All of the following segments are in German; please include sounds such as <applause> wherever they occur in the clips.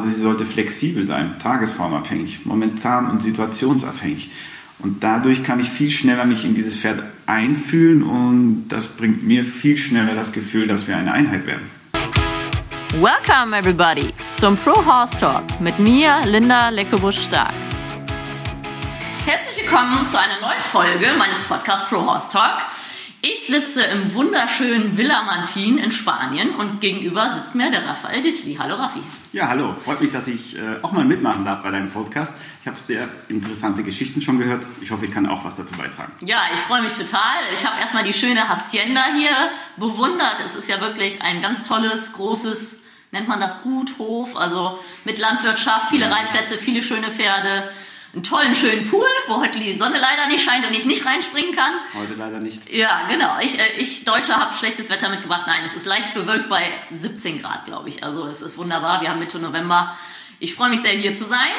aber sie sollte flexibel sein, tagesformabhängig, momentan und situationsabhängig. Und dadurch kann ich viel schneller mich in dieses Pferd einfühlen und das bringt mir viel schneller das Gefühl, dass wir eine Einheit werden. Welcome everybody zum Pro Horse Talk mit mir, Linda Leckebusch-Stark. Herzlich willkommen zu einer neuen Folge meines Podcasts Pro Horse Talk. Ich sitze im wunderschönen Villa Mantin in Spanien und gegenüber sitzt mir der Raphael Disli. Hallo Raffi. Ja, hallo. Freut mich, dass ich äh, auch mal mitmachen darf bei deinem Podcast. Ich habe sehr interessante Geschichten schon gehört. Ich hoffe, ich kann auch was dazu beitragen. Ja, ich freue mich total. Ich habe erstmal die schöne Hacienda hier bewundert. Es ist ja wirklich ein ganz tolles, großes, nennt man das Gut, Hof, also mit Landwirtschaft, viele Reitplätze, viele schöne Pferde einen tollen, schönen Pool, wo heute die Sonne leider nicht scheint und ich nicht reinspringen kann. Heute leider nicht. Ja, genau. Ich, äh, ich Deutscher, habe schlechtes Wetter mitgebracht. Nein, es ist leicht bewölkt bei 17 Grad, glaube ich. Also es ist wunderbar. Wir haben Mitte November. Ich freue mich sehr, hier zu sein.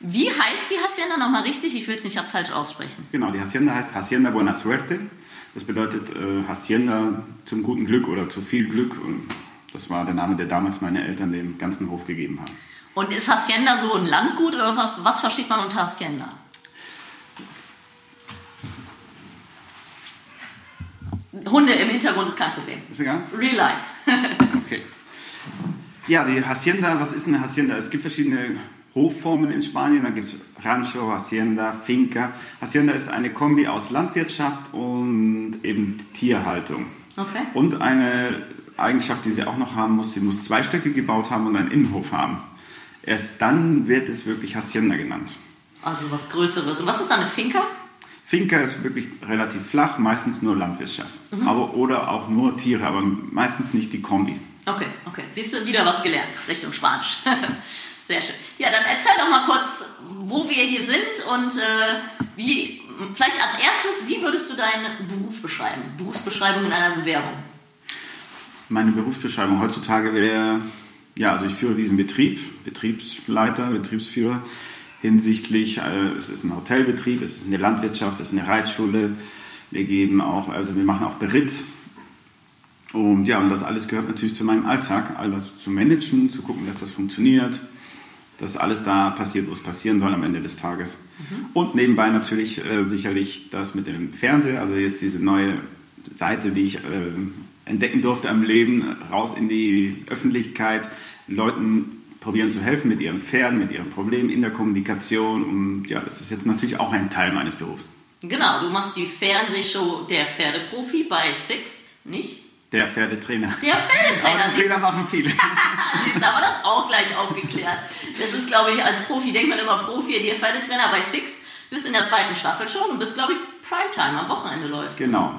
Wie heißt die Hacienda nochmal richtig? Ich will es nicht falsch aussprechen. Genau, die Hacienda heißt Hacienda Buena Suerte. Das bedeutet äh, Hacienda zum guten Glück oder zu viel Glück. Und das war der Name, der damals meine Eltern dem ganzen Hof gegeben haben. Und ist Hacienda so ein Landgut oder was, was versteht man unter Hacienda? Hunde im Hintergrund ist kein Problem. Ist egal? Real life. <laughs> okay. Ja, die Hacienda, was ist eine Hacienda? Es gibt verschiedene Hofformen in Spanien. Da gibt es Rancho, Hacienda, Finca. Hacienda ist eine Kombi aus Landwirtschaft und eben Tierhaltung. Okay. Und eine Eigenschaft, die sie auch noch haben muss, sie muss zwei Stöcke gebaut haben und einen Innenhof haben. Erst dann wird es wirklich Hacienda genannt. Also was Größeres. Und was ist eine Finca? Finca ist wirklich relativ flach, meistens nur Landwirtschaft. Mhm. Aber, oder auch nur Tiere, aber meistens nicht die Kombi. Okay, okay. Siehst du, wieder was gelernt, Richtung Spanisch. <laughs> Sehr schön. Ja, dann erzähl doch mal kurz, wo wir hier sind und äh, wie, vielleicht als erstes, wie würdest du deinen Beruf beschreiben? Berufsbeschreibung in einer Bewerbung. Meine Berufsbeschreibung heutzutage wäre ja, also ich führe diesen Betrieb, Betriebsleiter, Betriebsführer hinsichtlich, äh, es ist ein Hotelbetrieb, es ist eine Landwirtschaft, es ist eine Reitschule. Wir geben auch, also wir machen auch Beritt. Und ja, und das alles gehört natürlich zu meinem Alltag, all das zu managen, zu gucken, dass das funktioniert, dass alles da passiert, wo es passieren soll am Ende des Tages. Mhm. Und nebenbei natürlich äh, sicherlich das mit dem Fernseher, also jetzt diese neue Seite, die ich äh, entdecken durfte am Leben, raus in die Öffentlichkeit, Leuten probieren zu helfen mit ihren Pferden, mit ihren Problemen in der Kommunikation. Und ja, das ist jetzt natürlich auch ein Teil meines Berufs. Genau, du machst die Fernsehshow Der Pferdeprofi bei Sixt, nicht? Der Pferdetrainer. Der Pferdetrainer. Aber Fehler machen viele. Siehst <laughs> aber das auch gleich aufgeklärt. Das ist, glaube ich, als Profi denkt man immer Profi, der Pferdetrainer bei Sixt. Bist in der zweiten Staffel schon und bist, glaube ich, Primetime am Wochenende läuft. Genau.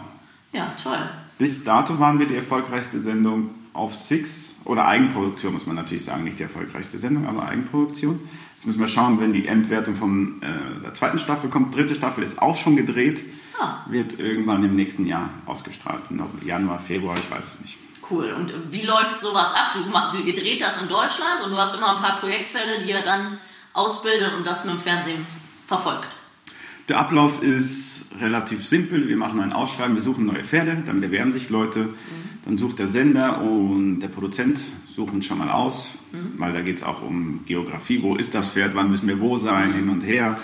Ja, toll. Bis dato waren wir die erfolgreichste Sendung auf Six oder Eigenproduktion, muss man natürlich sagen, nicht die erfolgreichste Sendung, aber Eigenproduktion. Jetzt müssen wir schauen, wenn die Endwertung von äh, der zweiten Staffel kommt. Dritte Staffel ist auch schon gedreht, ah. wird irgendwann im nächsten Jahr ausgestrahlt. Januar, Februar, ich weiß es nicht. Cool. Und wie läuft sowas ab? Du, du, ihr dreht das in Deutschland und du hast immer ein paar Projektfälle, die ihr dann ausbildet und das mit dem Fernsehen verfolgt. Der Ablauf ist relativ simpel. Wir machen ein Ausschreiben, wir suchen neue Pferde, dann bewerben sich Leute, mhm. dann sucht der Sender und der Produzent suchen schon mal aus, mhm. weil da geht es auch um Geografie. Wo ist das Pferd? Wann müssen wir wo sein? Mhm. Hin und her.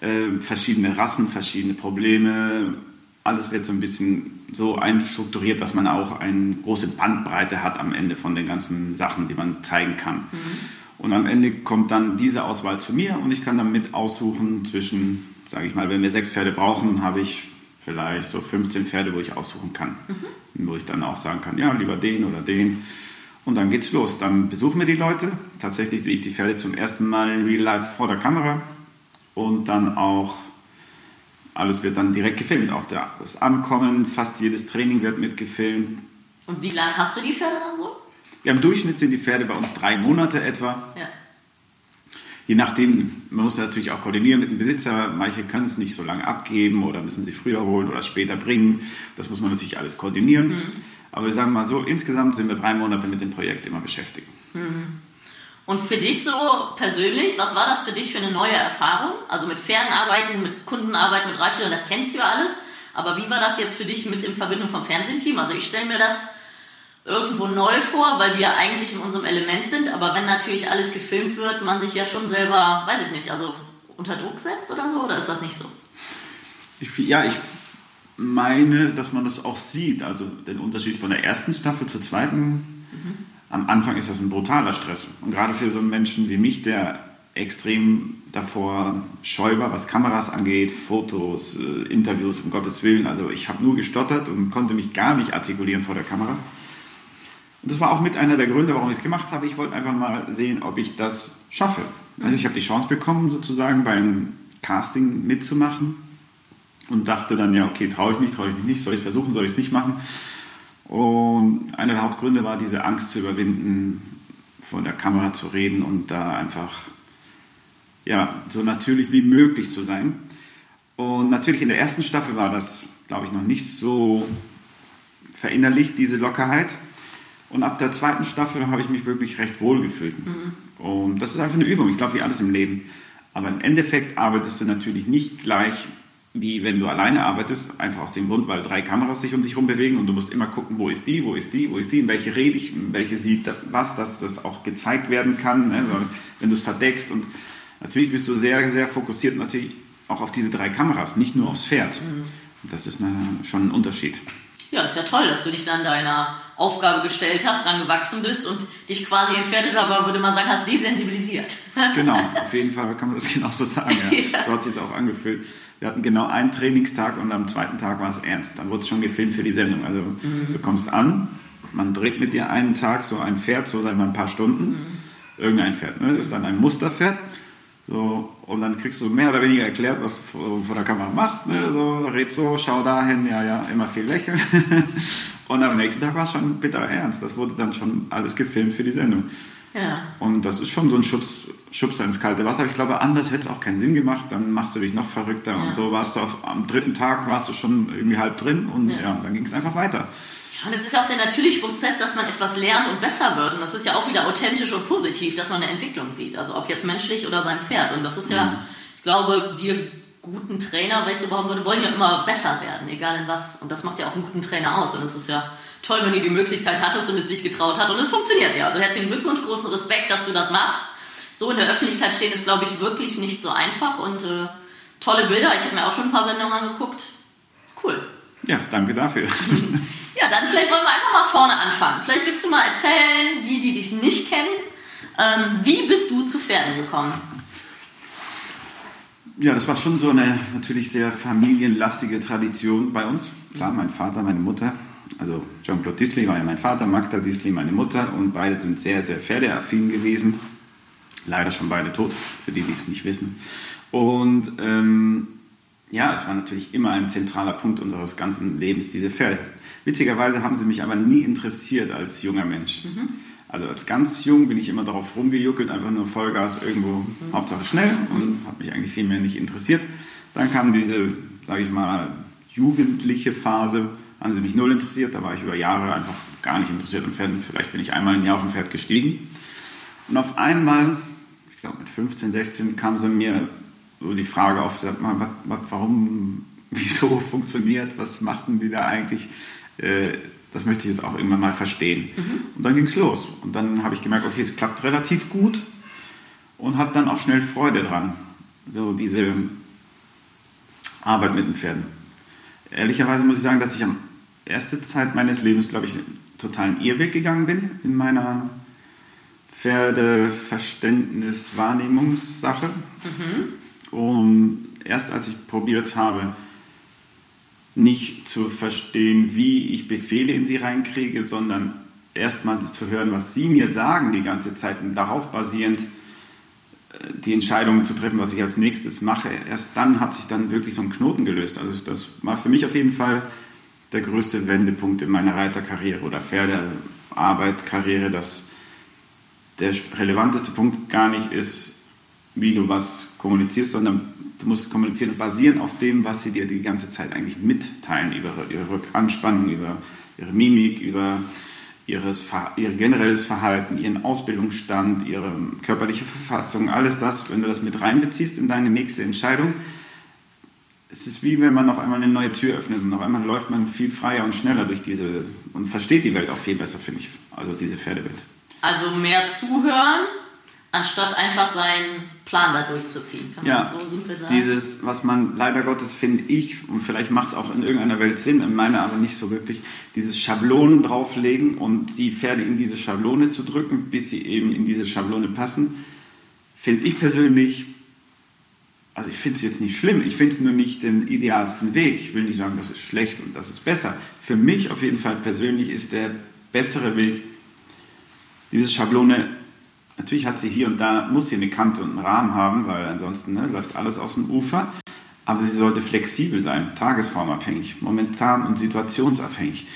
Äh, verschiedene Rassen, verschiedene Probleme. Alles wird so ein bisschen so einstrukturiert, dass man auch eine große Bandbreite hat am Ende von den ganzen Sachen, die man zeigen kann. Und am Ende kommt dann diese Auswahl zu mir und ich kann dann mit aussuchen zwischen sage ich mal, wenn wir sechs Pferde brauchen, habe ich vielleicht so 15 Pferde, wo ich aussuchen kann. Mhm. Wo ich dann auch sagen kann, ja, lieber den oder den. Und dann geht's los. Dann besuchen wir die Leute. Tatsächlich sehe ich die Pferde zum ersten Mal in Real Life vor der Kamera. Und dann auch, alles wird dann direkt gefilmt. Auch das Ankommen, fast jedes Training wird mitgefilmt. Und wie lange hast du die Pferde dann so? Ja, Im Durchschnitt sind die Pferde bei uns drei Monate etwa. Ja je nachdem, man muss natürlich auch koordinieren mit dem Besitzer. Manche können es nicht so lange abgeben oder müssen sie früher holen oder später bringen. Das muss man natürlich alles koordinieren. Mhm. Aber wir sagen mal so, insgesamt sind wir drei Monate mit dem Projekt immer beschäftigt. Mhm. Und für dich so persönlich, was war das für dich für eine neue Erfahrung? Also mit Pferden arbeiten, mit Kunden arbeiten, mit Reitschülern, das kennst du ja alles. Aber wie war das jetzt für dich mit in Verbindung vom Fernsehteam? Also ich stelle mir das irgendwo neu vor, weil wir eigentlich in unserem Element sind, aber wenn natürlich alles gefilmt wird, man sich ja schon selber, weiß ich nicht, also unter Druck setzt oder so, oder ist das nicht so? Ich, ja, ich meine, dass man das auch sieht, also den Unterschied von der ersten Staffel zur zweiten. Mhm. Am Anfang ist das ein brutaler Stress. Und gerade für so einen Menschen wie mich, der extrem davor scheu war, was Kameras angeht, Fotos, äh, Interviews, um Gottes Willen. Also ich habe nur gestottert und konnte mich gar nicht artikulieren vor der Kamera. Und das war auch mit einer der Gründe, warum ich es gemacht habe. Ich wollte einfach mal sehen, ob ich das schaffe. Also ich habe die Chance bekommen, sozusagen beim Casting mitzumachen und dachte dann, ja, okay, traue ich mich, traue ich mich nicht, soll ich es versuchen, soll ich es nicht machen. Und einer der Hauptgründe war, diese Angst zu überwinden, vor der Kamera zu reden und da einfach ja, so natürlich wie möglich zu sein. Und natürlich in der ersten Staffel war das, glaube ich, noch nicht so verinnerlicht, diese Lockerheit. Und ab der zweiten Staffel habe ich mich wirklich recht wohl gefühlt. Mhm. Und das ist einfach eine Übung, ich glaube, wie alles im Leben. Aber im Endeffekt arbeitest du natürlich nicht gleich wie wenn du alleine arbeitest, einfach aus dem Grund, weil drei Kameras sich um dich herum bewegen und du musst immer gucken, wo ist die, wo ist die, wo ist die, in welche rede ich, in welche sieht was, dass das auch gezeigt werden kann, ne? wenn du es verdeckst. Und natürlich bist du sehr, sehr fokussiert natürlich auch auf diese drei Kameras, nicht nur aufs Pferd. Mhm. Und das ist eine, schon ein Unterschied. Ja, ist ja toll, dass du dich dann deiner Aufgabe gestellt hast, dran gewachsen bist und dich quasi im Pferdeschapper, würde man sagen, hast desensibilisiert. <laughs> Genau, auf jeden Fall kann man das <laughs> genauso sagen. Ja. ja. So hat es sich auch angefühlt. Wir hatten genau einen Trainingstag und am zweiten Tag war es ernst. Dann wurde es schon gefilmt für die Sendung. Also mhm. du kommst an, man dreht mit dir einen Tag so ein Pferd, so sagen wir ein paar Stunden. Mhm. Irgendein Pferd, ne? das ist dann ein Musterpferd. So, und dann kriegst du mehr oder weniger erklärt, was du vor der Kamera machst. Ne? So, red so, schau dahin, ja, ja, immer viel lächeln. <laughs> und am nächsten Tag war es schon bitter ernst. Das wurde dann schon alles gefilmt für die Sendung. Ja. Und das ist schon so ein Schutz, Schubser ins kalte Wasser. Ich glaube, anders hätte es auch keinen Sinn gemacht. Dann machst du dich noch verrückter. Ja. Und so warst du auf, am dritten Tag warst du schon irgendwie halb drin und ja, ja dann ging es einfach weiter. Und es ist auch der natürliche Prozess, dass man etwas lernt und besser wird. Und das ist ja auch wieder authentisch und positiv, dass man eine Entwicklung sieht. Also ob jetzt menschlich oder beim Pferd. Und das ist ja, mhm. ich glaube, wir guten Trainer, wenn ich so behaupten würde, wollen ja immer besser werden, egal in was. Und das macht ja auch einen guten Trainer aus. Und es ist ja toll, wenn du die Möglichkeit hattest und es dich getraut hat. Und es funktioniert ja. Also herzlichen Glückwunsch, großen Respekt, dass du das machst. So in der Öffentlichkeit stehen ist, glaube ich, wirklich nicht so einfach. Und äh, tolle Bilder. Ich habe mir auch schon ein paar Sendungen angeguckt. Cool. Ja, danke dafür. <laughs> Ja, dann vielleicht wollen wir einfach mal vorne anfangen. Vielleicht willst du mal erzählen, die, die dich nicht kennen, ähm, wie bist du zu Pferden gekommen? Ja, das war schon so eine natürlich sehr familienlastige Tradition bei uns. Klar, mein Vater, meine Mutter, also Jean-Claude Disley war ja mein Vater, Magda Disley meine Mutter und beide sind sehr, sehr pferdeaffin gewesen. Leider schon beide tot, für die, die es nicht wissen. Und ähm, ja, es war natürlich immer ein zentraler Punkt unseres ganzen Lebens, diese Pferde. Witzigerweise haben sie mich aber nie interessiert als junger Mensch. Mhm. Also als ganz jung bin ich immer darauf rumgejuckelt, einfach nur Vollgas irgendwo, mhm. Hauptsache schnell und habe mich eigentlich viel mehr nicht interessiert. Dann kam diese, sage ich mal, jugendliche Phase, haben sie mich null interessiert. Da war ich über Jahre einfach gar nicht interessiert am Pferd. Vielleicht bin ich einmal im Jahr auf dem Pferd gestiegen. Und auf einmal, ich glaube mit 15, 16, kam so mir so die Frage auf, sag mal, was, was, warum, <laughs> wieso funktioniert, was machten die da eigentlich? Äh, das möchte ich jetzt auch irgendwann mal verstehen. Mhm. Und dann ging es los. Und dann habe ich gemerkt, okay, es klappt relativ gut und habe dann auch schnell Freude dran. So diese Arbeit mit den Pferden. Ehrlicherweise muss ich sagen, dass ich am erste Zeit meines Lebens, glaube ich, total einen Irrweg gegangen bin in meiner Pferdeverständnis, Wahrnehmungssache. Mhm. Und erst als ich probiert habe, nicht zu verstehen, wie ich Befehle in sie reinkriege, sondern erstmal zu hören, was sie mir sagen die ganze Zeit und darauf basierend äh, die Entscheidungen zu treffen, was ich als nächstes mache. Erst dann hat sich dann wirklich so ein Knoten gelöst. Also das war für mich auf jeden Fall der größte Wendepunkt in meiner Reiterkarriere oder Pferdearbeit, Karriere, dass der relevanteste Punkt gar nicht ist, wie du was kommunizierst, sondern du musst kommunizieren basieren auf dem, was sie dir die ganze Zeit eigentlich mitteilen, über ihre Anspannung, über ihre Mimik, über ihres, ihr generelles Verhalten, ihren Ausbildungsstand, ihre körperliche Verfassung, alles das, wenn du das mit reinbeziehst in deine nächste Entscheidung, es ist wie wenn man auf einmal eine neue Tür öffnet und auf einmal läuft man viel freier und schneller durch diese und versteht die Welt auch viel besser, finde ich. Also diese Pferdewelt. Also mehr zuhören, anstatt einfach seinen Plan da durchzuziehen. Kann ja, so simpel sein? Dieses, was man leider Gottes finde ich, und vielleicht macht es auch in irgendeiner Welt Sinn, in meiner aber nicht so wirklich, dieses Schablonen drauflegen und die Pferde in diese Schablone zu drücken, bis sie eben in diese Schablone passen, finde ich persönlich also ich finde es jetzt nicht schlimm, ich finde es nur nicht den idealsten Weg. Ich will nicht sagen, das ist schlecht und das ist besser. Für mich auf jeden Fall persönlich ist der bessere Weg, diese Schablone, natürlich hat sie hier und da, muss sie eine Kante und einen Rahmen haben, weil ansonsten ne, läuft alles aus dem Ufer, aber sie sollte flexibel sein, tagesformabhängig, momentan und situationsabhängig.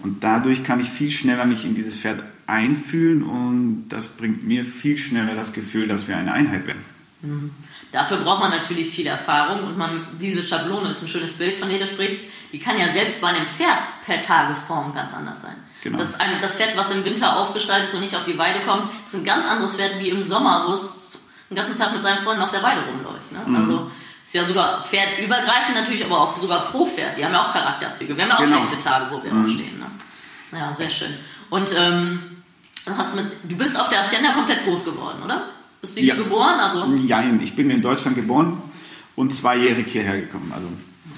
Und dadurch kann ich viel schneller mich in dieses Pferd einfühlen und das bringt mir viel schneller das Gefühl, dass wir eine Einheit werden. Mhm. Dafür braucht man natürlich viel Erfahrung und man, diese Schablone ist ein schönes Bild, von dem du sprichst, die kann ja selbst bei einem Pferd per Tagesform ganz anders sein. Genau. Das, ein, das Pferd, was im Winter aufgestaltet ist und nicht auf die Weide kommt, ist ein ganz anderes Pferd wie im Sommer, wo es den ganzen Tag mit seinen Freunden auf der Weide rumläuft. Ne? Mhm. Also ist ja sogar pferdübergreifend natürlich, aber auch sogar pro Pferd. Die haben ja auch Charakterzüge. Wir haben ja auch genau. schlechte Tage, wo wir mhm. aufstehen. Ne? Ja, sehr schön. Und ähm, hast mit, du bist auf der Hacienda komplett groß geworden, oder? Bist du hier ja. geboren? Also? Nein, ich bin in Deutschland geboren und zweijährig hierher gekommen. Also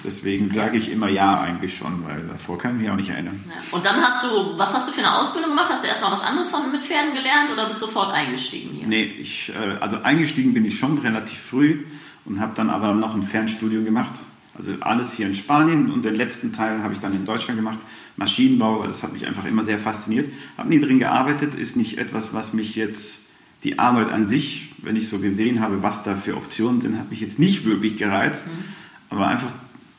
deswegen sage ich immer ja eigentlich schon, weil davor kann ich mich auch nicht erinnern. Ja. Und dann hast du, was hast du für eine Ausbildung gemacht? Hast du erstmal was anderes von mit Pferden gelernt oder bist du sofort eingestiegen hier? Nee, ich, äh, also eingestiegen bin ich schon relativ früh und habe dann aber noch ein Fernstudium gemacht. Also alles hier in Spanien und den letzten Teil habe ich dann in Deutschland gemacht. Maschinenbau, das hat mich einfach immer sehr fasziniert. Habe nie drin gearbeitet, ist nicht etwas, was mich jetzt die Arbeit an sich, wenn ich so gesehen habe, was da für Optionen sind, hat mich jetzt nicht wirklich gereizt. Mhm. Aber einfach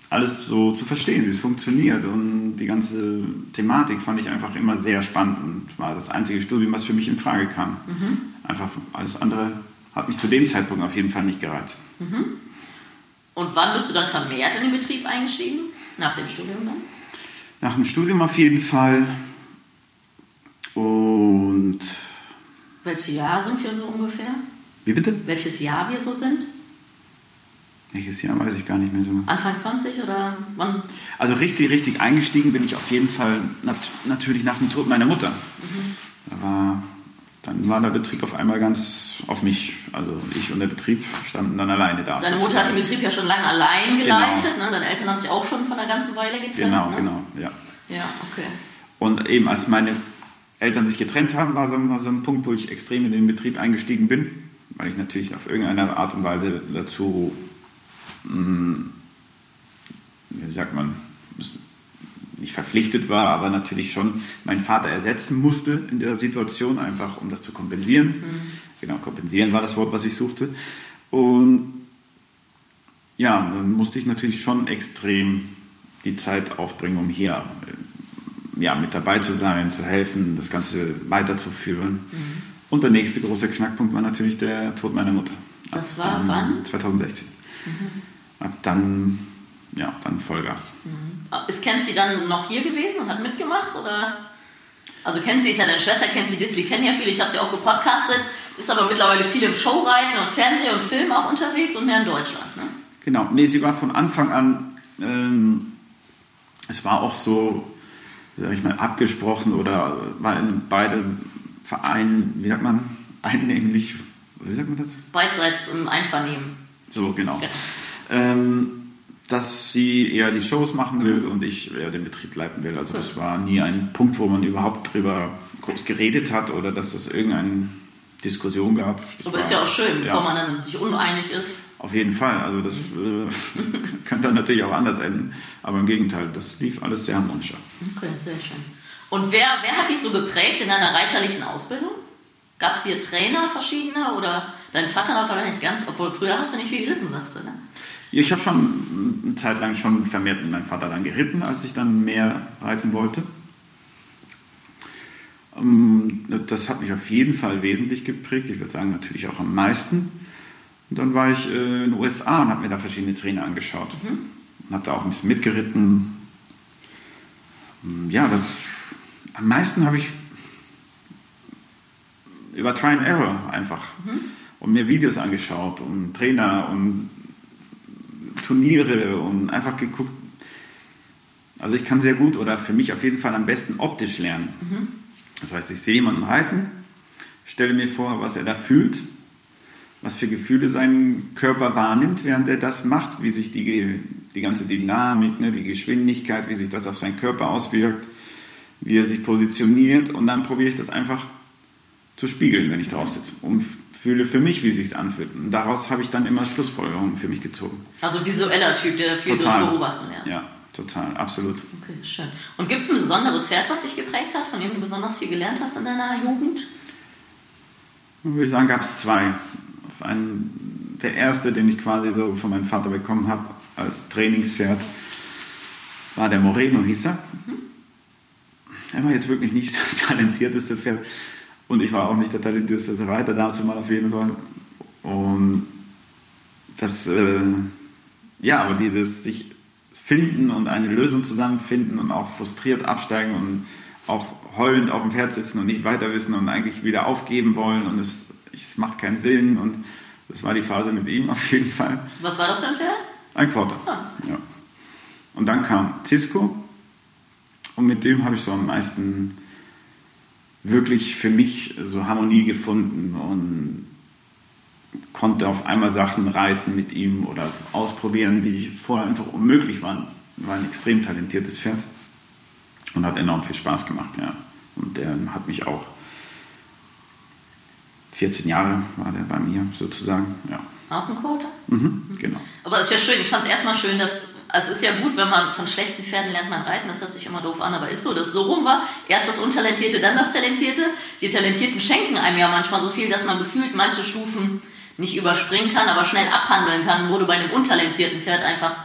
alles so zu verstehen, wie es funktioniert und die ganze Thematik fand ich einfach immer sehr spannend und war das einzige Studium, was für mich in Frage kam. Mhm. Einfach alles andere hat mich zu dem Zeitpunkt auf jeden Fall nicht gereizt. Mhm. Und wann bist du dann vermehrt in den Betrieb eingestiegen? Nach dem Studium dann? Nach dem Studium auf jeden Fall. Und welche Jahr sind wir so ungefähr? Wie bitte? Welches Jahr wir so sind? Welches Jahr weiß ich gar nicht mehr so. Anfang 20 oder wann? Also richtig, richtig eingestiegen bin ich auf jeden Fall nat natürlich nach dem Tod meiner Mutter. Mhm. Da war, dann war der Betrieb auf einmal ganz auf mich. Also ich und der Betrieb standen dann alleine da. Deine Mutter hat den Betrieb ja schon lange allein genau. geleitet. Genau. Ne? Deine Eltern haben sich auch schon von einer ganzen Weile getrennt. Genau, ne? genau, ja. Ja, okay. Und eben als meine Eltern sich getrennt haben, war so, war so ein Punkt, wo ich extrem in den Betrieb eingestiegen bin, weil ich natürlich auf irgendeine Art und Weise dazu, mh, hm, wie sagt man, nicht verpflichtet war, aber natürlich schon meinen Vater ersetzen musste in der Situation, einfach um das zu kompensieren. Mhm. Genau, kompensieren war das Wort, was ich suchte. Und ja, dann musste ich natürlich schon extrem die Zeit aufbringen, um hier ja, mit dabei zu sein, zu helfen, das Ganze weiterzuführen. Mhm. Und der nächste große Knackpunkt war natürlich der Tod meiner Mutter. Das war wann? 2016. Mhm. Ab dann, ja, dann Vollgas. Mhm. Ist Kenzie dann noch hier gewesen und hat mitgemacht? Oder? Also Kenzie ist ja deine Schwester, Kenzie Disley kennen ja viele, ich habe sie auch gepodcastet, ist aber mittlerweile viel im Showreiten und Fernsehen und Film auch unterwegs und mehr in Deutschland. Ne? Genau, nee, sie war von Anfang an, ähm, es war auch so, sag ich mal, abgesprochen oder waren beide Vereine, wie sagt man, einnehmlich, wie sagt man das? Beidseits im Einvernehmen. So, genau. Ja. Ähm, dass sie eher die Shows machen will und ich eher den Betrieb leiten will. Also das war nie ein Punkt, wo man überhaupt drüber kurz geredet hat oder dass es irgendeine Diskussion gab. Das Aber ist ja auch schön, ja. wenn man dann sich uneinig ist. Auf jeden Fall. Also das äh, <laughs> könnte dann natürlich auch anders enden. Aber im Gegenteil, das lief alles sehr harmonisch. Okay, sehr schön. Und wer, wer hat dich so geprägt in deiner reiterlichen Ausbildung? Gab es hier Trainer verschiedene oder dein Vater war vielleicht nicht ganz, obwohl früher hast du nicht viel geritten, sagst du, ne? Ich habe schon eine Zeit lang schon vermehrt mit meinem Vater dann geritten, als ich dann mehr reiten wollte. Ähm, das hat mich auf jeden Fall wesentlich geprägt. Ich würde sagen, natürlich auch am meisten. Und dann war ich äh, in den USA und habe mir da verschiedene Trainer angeschaut. Mhm. Und habe da auch ein bisschen mitgeritten. Ähm, ja, das, am meisten habe ich über Try and Error einfach. Mhm. Und mir Videos angeschaut und Trainer und Turniere und einfach geguckt. Also ich kann sehr gut oder für mich auf jeden Fall am besten optisch lernen. Mhm. Das heißt, ich sehe jemanden reiten, stelle mir vor, was er da fühlt, was für Gefühle sein Körper wahrnimmt, während er das macht, wie sich die, die ganze Dynamik, ne, die Geschwindigkeit, wie sich das auf seinen Körper auswirkt, wie er sich positioniert und dann probiere ich das einfach zu spiegeln, wenn ich drauf sitze und fühle für mich, wie sich anfühlt. Und daraus habe ich dann immer Schlussfolgerungen für mich gezogen. Also visueller Typ, der viel total. beobachten lernt. Ja, total, absolut. Okay, schön. Und gibt es ein besonderes Pferd, was dich geprägt hat, von dem du besonders viel gelernt hast in deiner Jugend? Dann würde ich sagen, gab es zwei. Ein, der erste, den ich quasi so von meinem Vater bekommen habe als Trainingspferd, war der Moreno, hieß er. Mhm. Er war jetzt wirklich nicht <laughs> das talentierteste Pferd und ich war auch nicht der talentierteste Reiter dazu mal auf jeden Fall. Und das, äh, ja, aber dieses sich finden und eine Lösung zusammenfinden und auch frustriert absteigen und auch heulend auf dem Pferd sitzen und nicht weiter wissen und eigentlich wieder aufgeben wollen und es, es macht keinen Sinn und das war die Phase mit ihm <laughs> auf jeden Fall. Was war das für ein Pferd? Ein Quarter. Ah. Ja. Und dann kam Cisco und mit dem habe ich so am meisten wirklich für mich so Harmonie gefunden und konnte auf einmal Sachen reiten mit ihm oder ausprobieren, die vorher einfach unmöglich waren. War ein extrem talentiertes Pferd und hat enorm viel Spaß gemacht, ja. Und der hat mich auch 14 Jahre war der bei mir sozusagen, ja. Auch ein Quarter? Mhm, genau. Aber es ist ja schön, ich fand es erstmal schön, dass also es ist ja gut, wenn man von schlechten Pferden lernt man reiten, das hört sich immer doof an, aber ist so, dass es so rum war. Erst das Untalentierte, dann das Talentierte. Die Talentierten schenken einem ja manchmal so viel, dass man gefühlt manche Stufen nicht überspringen kann, aber schnell abhandeln kann, wo du bei einem untalentierten Pferd einfach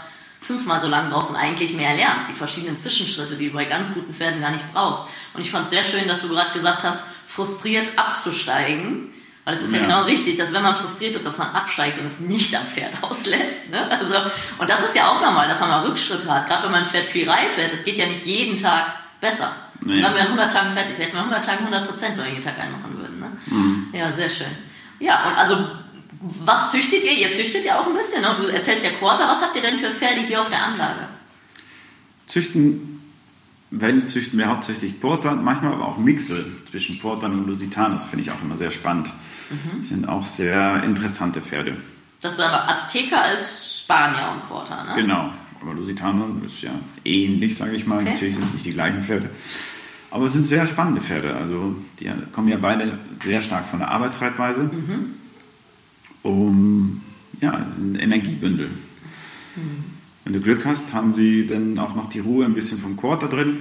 fünfmal so lange brauchst und eigentlich mehr lernst. Die verschiedenen Zwischenschritte, die du bei ganz guten Pferden gar nicht brauchst. Und ich fand es sehr schön, dass du gerade gesagt hast, frustriert abzusteigen weil es ist ja. ja. genau richtig, dass wenn man frustriert ist, dass man absteigt und es nicht am Pferd <laughs> auslässt. Ne? Also, und das ist ja auch normal, dass man mal Rückschritte hat. Gerade wenn man ein Pferd viel reitet, es geht ja nicht jeden Tag besser. Nee. Wenn wir 100 Tagen fertig, hätten wir 100 Tagen 100 Prozent, wenn wir jeden Tag einmachen würden. Ne? Mhm. Ja, sehr schön. Ja, und also, was züchtet ihr? Ihr züchtet ja auch ein bisschen. Ne? Du erzählst ja Quarter. Was habt ihr denn für Pferde hier auf der Anlage? Züchten wenn züchten wir hauptsächlich Porter, manchmal aber auch Mixe zwischen Portern und Lusitanos, finde ich auch immer sehr spannend. Mhm. Sind auch sehr interessante Pferde. Das ist aber Azteker als Spanier und Porter, ne? Genau, aber Lusitano ist ja ähnlich, sage ich mal. Okay. Natürlich sind es nicht die gleichen Pferde. Aber es sind sehr spannende Pferde. Also die kommen ja beide sehr stark von der Arbeitsreitweise. Mhm. Um ja, ein Energiebündel. Mhm. Wenn du Glück hast, haben sie dann auch noch die Ruhe ein bisschen vom Quarter drin.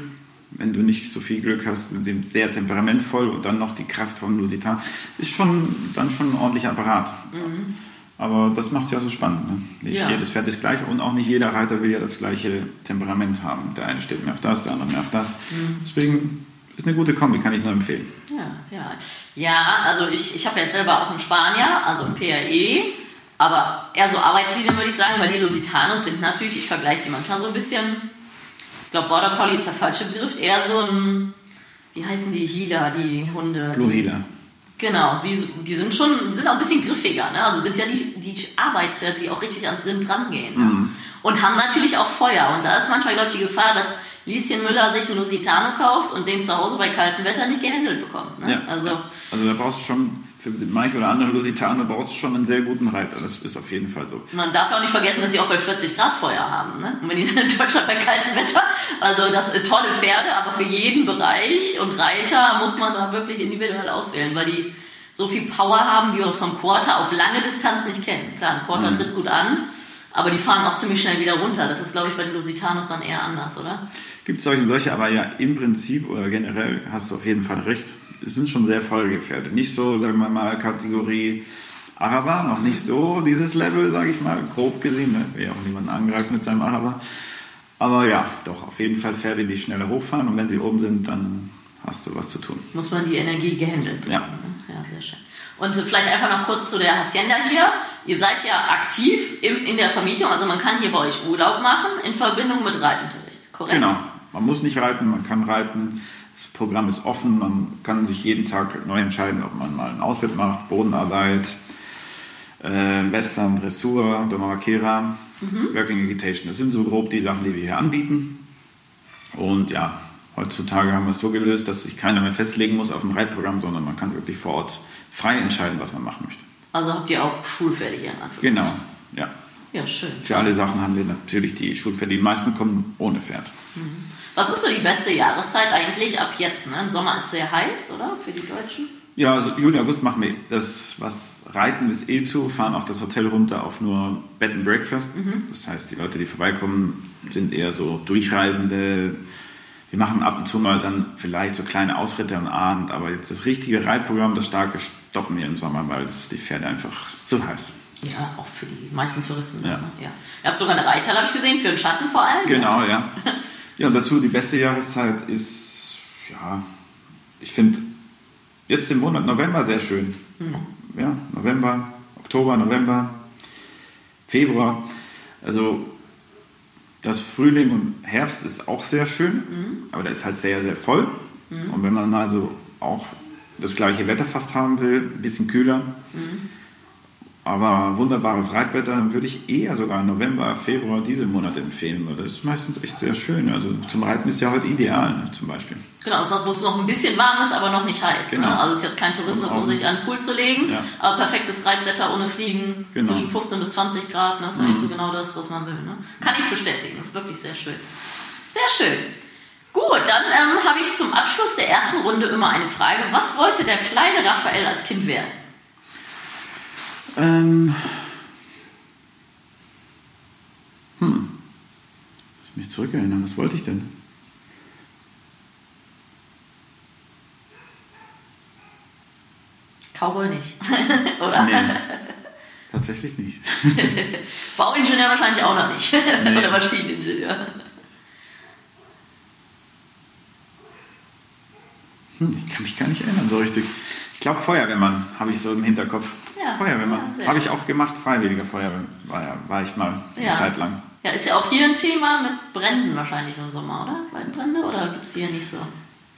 Wenn du nicht so viel Glück hast, sind sie sehr temperamentvoll und dann noch die Kraft vom Lusitan. Ist schon dann schon ein ordentlicher Apparat. Mhm. Aber das macht es ja so spannend. Ne? Nicht ja. jedes Pferd ist gleich und auch nicht jeder Reiter will ja das gleiche Temperament haben. Der eine steht mehr auf das, der andere mehr auf das. Mhm. Deswegen ist eine gute Kombi, kann ich nur empfehlen. Ja, ja. ja also ich, ich habe jetzt selber auch einen Spanier, also einen PAE. Aber eher so Arbeitslinien würde ich sagen, weil die Lusitanos sind natürlich, ich vergleiche die manchmal so ein bisschen, ich glaube Border Collie ist der falsche Begriff, eher so ein, wie heißen die Healer, die Hunde? Blue Healer. Genau, die, die sind schon, sind auch ein bisschen griffiger, ne? also sind ja die, die Arbeitspferde, die auch richtig ans Rind rangehen. Ne? Mhm. Und haben natürlich auch Feuer. Und da ist manchmal, glaube ich, die Gefahr, dass Lieschen Müller sich einen Lusitano kauft und den zu Hause bei kaltem Wetter nicht gehandelt bekommt. Ne? Ja, also, also da brauchst du schon für manche oder andere Lusitaner brauchst du schon einen sehr guten Reiter. Das ist auf jeden Fall so. Man darf auch nicht vergessen, dass sie auch bei 40 Grad Feuer haben. Ne? Und wenn die dann in Deutschland bei kaltem Wetter, also das sind tolle Pferde, aber für jeden Bereich und Reiter muss man da wirklich individuell auswählen, weil die so viel Power haben, wie wir es vom Quarter auf lange Distanz nicht kennen. Klar, ein Quarter mhm. tritt gut an, aber die fahren auch ziemlich schnell wieder runter. Das ist, glaube ich, bei den Lusitanos dann eher anders, oder? Gibt es solche und solche, aber ja, im Prinzip oder generell hast du auf jeden Fall recht sind schon sehr Pferde. Nicht so, sagen wir mal, Kategorie Araber, noch nicht so dieses Level, sage ich mal, grob gesehen. Ne? Wer auch niemanden angreift mit seinem Araber. Aber ja, doch, auf jeden Fall Pferde, die schneller hochfahren und wenn sie oben sind, dann hast du was zu tun. Muss man die Energie gehandelt. Ja. Ne? Ja, sehr schön. Und vielleicht einfach noch kurz zu der Hacienda hier. Ihr seid ja aktiv in, in der Vermietung, also man kann hier bei euch Urlaub machen in Verbindung mit Reitunterricht, korrekt? Genau. Man muss nicht reiten, man kann reiten. Das Programm ist offen, man kann sich jeden Tag neu entscheiden, ob man mal einen Ausritt macht, Bodenarbeit, äh, Western, Dressur, Domarakera, mhm. Working Equitation. Das sind so grob die Sachen, die wir hier anbieten. Und ja, heutzutage haben wir es so gelöst, dass sich keiner mehr festlegen muss auf ein Reitprogramm, sondern man kann wirklich vor Ort frei entscheiden, was man machen möchte. Also habt ihr auch Schulfertige? Genau, ja. Ja, schön. Für alle Sachen haben wir natürlich die Schulfertige. Die meisten kommen ohne Pferd. Mhm. Was ist so die beste Jahreszeit eigentlich ab jetzt? Ne? Im Sommer ist sehr heiß, oder? Für die Deutschen? Ja, also Juli, August machen wir das, was Reiten ist eh zu, fahren auch das Hotel runter auf nur Bed and Breakfast. Mhm. Das heißt, die Leute, die vorbeikommen, sind eher so Durchreisende. Wir machen ab und zu mal dann vielleicht so kleine Ausritte am Abend, aber jetzt das richtige Reitprogramm, das starke, stoppen wir im Sommer, weil das die Pferde einfach zu heiß. Ja, auch für die meisten Touristen. Ja. ja. Ihr habt sogar eine Reithalle, habe ich gesehen, für den Schatten vor allem. Genau, ja. <laughs> Ja, und dazu die beste Jahreszeit ist, ja, ich finde jetzt im Monat November sehr schön. Mhm. Ja, November, Oktober, November, Februar. Also das Frühling und Herbst ist auch sehr schön, mhm. aber der ist halt sehr, sehr voll. Mhm. Und wenn man also auch das gleiche Wetter fast haben will, ein bisschen kühler, mhm. Aber wunderbares Reitwetter würde ich eher sogar November, Februar, diese Monate empfehlen, weil das ist meistens echt sehr schön. Also zum Reiten ist ja heute ideal, ne, zum Beispiel. Genau, wo es noch ein bisschen warm ist, aber noch nicht heiß. Ne? Genau. Ne? Also es ist jetzt kein Tourismus, um sich an den Pool zu legen, ja. aber perfektes Reitwetter ohne Fliegen, genau. zwischen 15 bis 20 Grad, ne? das ist mhm. eigentlich so genau das, was man will. Ne? Kann ich bestätigen, ist wirklich sehr schön. Sehr schön. Gut, dann ähm, habe ich zum Abschluss der ersten Runde immer eine Frage. Was wollte der kleine Raphael als Kind werden? Ähm. Hm. Muss ich mich zurückerinnern, was wollte ich denn? Cowboy nicht, <laughs> oder? Nee, tatsächlich nicht. <laughs> Bauingenieur wahrscheinlich auch noch nicht. <laughs> Nee. oder Maschineningenieur. Hm, ich kann mich gar nicht erinnern so richtig. Ich glaube Feuerwehrmann habe ich so im Hinterkopf. Ja, Feuerwehrmann. Ja, Habe ich auch gemacht, freiwilliger Feuerwehr war, ja, war ich mal eine ja. Zeit lang. Ja, ist ja auch hier ein Thema mit Bränden wahrscheinlich im Sommer, oder? Waldbrände oder gibt es hier nicht so?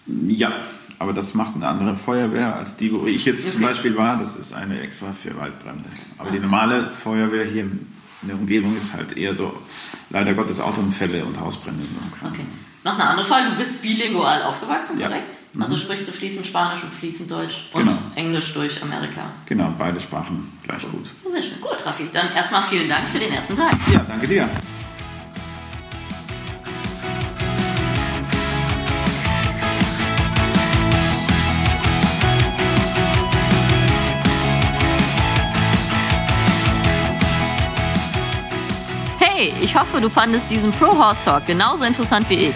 Ja, aber das macht eine andere Feuerwehr als die, wo ich jetzt okay. zum Beispiel war. Das ist eine extra für Waldbrände. Aber okay. die normale Feuerwehr hier in der Umgebung ist halt eher so, leider Gottes, Autounfälle und Hausbrände. So. Okay. Noch eine andere Frage, du bist bilingual aufgewachsen, korrekt? Mhm. Also sprichst du fließend Spanisch und fließend Deutsch und genau. Englisch durch Amerika. Genau, beide Sprachen gleich gut. Sehr schön. Gut, Raffi. Dann erstmal vielen Dank für den ersten Tag. Ja, danke dir. Hey, ich hoffe, du fandest diesen Pro Horse Talk genauso interessant wie ich.